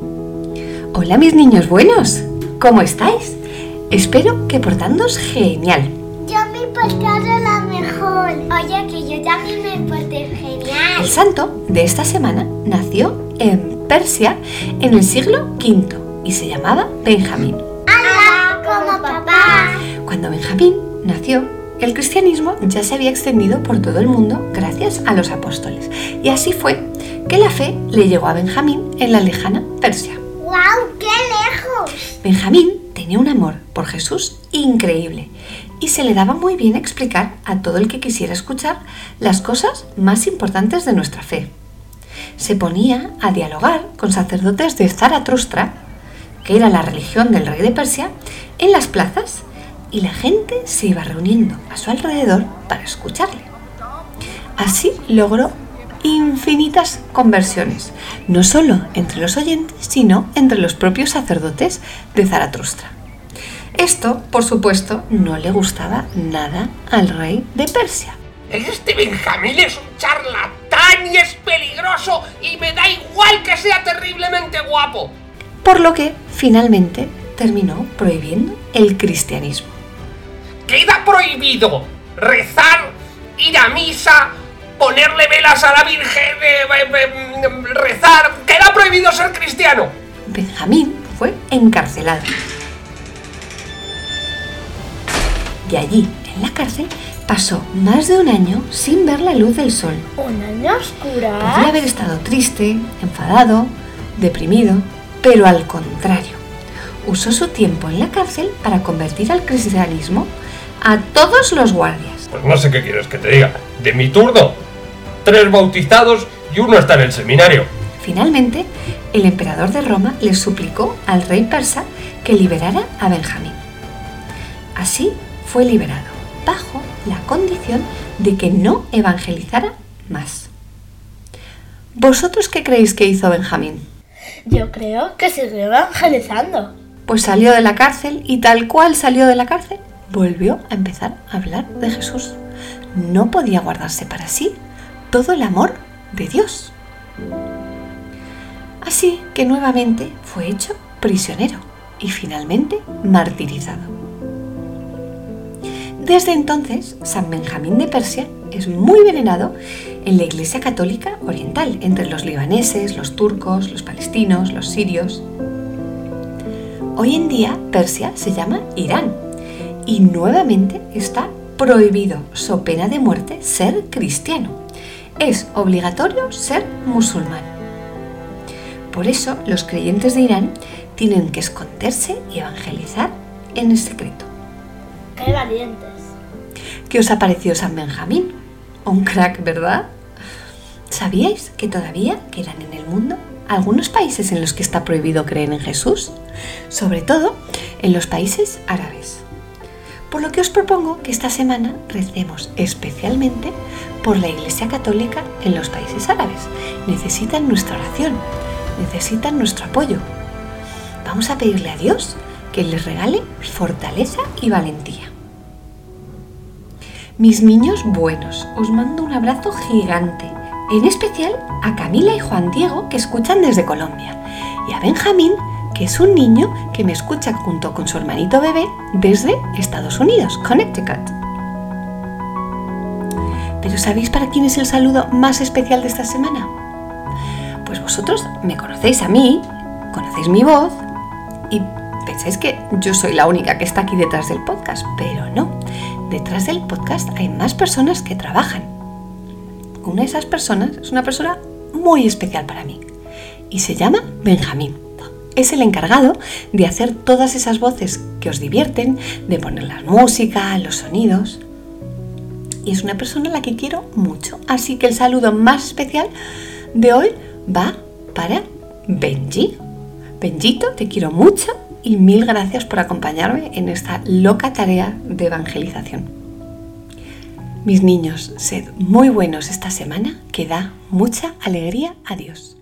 Hola mis niños buenos, ¿cómo estáis? Espero que portándoos genial. Yo me he portado la mejor. Oye, que yo también me porté genial. El santo de esta semana nació en Persia en el siglo V y se llamaba Benjamín. ¡Hala! Como papá. Cuando Benjamín nació, el cristianismo ya se había extendido por todo el mundo gracias a los apóstoles. Y así fue que la fe le llegó a Benjamín en la lejana Persia. ¡Guau! ¡Qué lejos! Benjamín tenía un amor por Jesús increíble y se le daba muy bien explicar a todo el que quisiera escuchar las cosas más importantes de nuestra fe. Se ponía a dialogar con sacerdotes de Zaratustra, que era la religión del rey de Persia, en las plazas y la gente se iba reuniendo a su alrededor para escucharle. Así logró infinitas conversiones, no solo entre los oyentes, sino entre los propios sacerdotes de Zaratustra. Esto, por supuesto, no le gustaba nada al rey de Persia. Este Benjamín es un charlatán y es peligroso y me da igual que sea terriblemente guapo. Por lo que finalmente terminó prohibiendo el cristianismo. Queda prohibido rezar, ir a misa, ponerle velas a la Virgen, eh, eh, eh, rezar. Queda prohibido ser cristiano. Benjamín fue encarcelado. Y allí, en la cárcel, pasó más de un año sin ver la luz del sol. ¿Un año oscura? Podría haber estado triste, enfadado, deprimido, pero al contrario, usó su tiempo en la cárcel para convertir al cristianismo a todos los guardias. Pues no sé qué quieres que te diga. De mi turno, tres bautizados y uno está en el seminario. Finalmente, el emperador de Roma le suplicó al rey persa que liberara a Benjamín. Así fue liberado, bajo la condición de que no evangelizara más. ¿Vosotros qué creéis que hizo Benjamín? Yo creo que siguió evangelizando. Pues salió de la cárcel y tal cual salió de la cárcel, volvió a empezar a hablar de Jesús. No podía guardarse para sí todo el amor de Dios. Así que nuevamente fue hecho prisionero y finalmente martirizado. Desde entonces, San Benjamín de Persia es muy venerado en la Iglesia Católica Oriental, entre los libaneses, los turcos, los palestinos, los sirios. Hoy en día Persia se llama Irán y nuevamente está prohibido, so pena de muerte, ser cristiano. Es obligatorio ser musulmán. Por eso los creyentes de Irán tienen que esconderse y evangelizar en secreto. ¡Qué valientes! ¿Qué os ha parecido San Benjamín? Un crack, ¿verdad? ¿Sabíais que todavía quedan en el mundo algunos países en los que está prohibido creer en Jesús? Sobre todo en los países árabes. Por lo que os propongo que esta semana recemos especialmente por la Iglesia Católica en los países árabes. Necesitan nuestra oración, necesitan nuestro apoyo. Vamos a pedirle a Dios que les regale fortaleza y valentía. Mis niños buenos, os mando un abrazo gigante, en especial a Camila y Juan Diego que escuchan desde Colombia y a Benjamín que es un niño que me escucha junto con su hermanito bebé desde Estados Unidos, Connecticut. Pero ¿sabéis para quién es el saludo más especial de esta semana? Pues vosotros me conocéis a mí, conocéis mi voz y pensáis que yo soy la única que está aquí detrás del podcast, pero no. Detrás del podcast hay más personas que trabajan. Una de esas personas es una persona muy especial para mí y se llama Benjamín. Es el encargado de hacer todas esas voces que os divierten, de poner la música, los sonidos. Y es una persona a la que quiero mucho. Así que el saludo más especial de hoy va para Benji. Benjito, te quiero mucho y mil gracias por acompañarme en esta loca tarea de evangelización. Mis niños, sed muy buenos esta semana que da mucha alegría a Dios.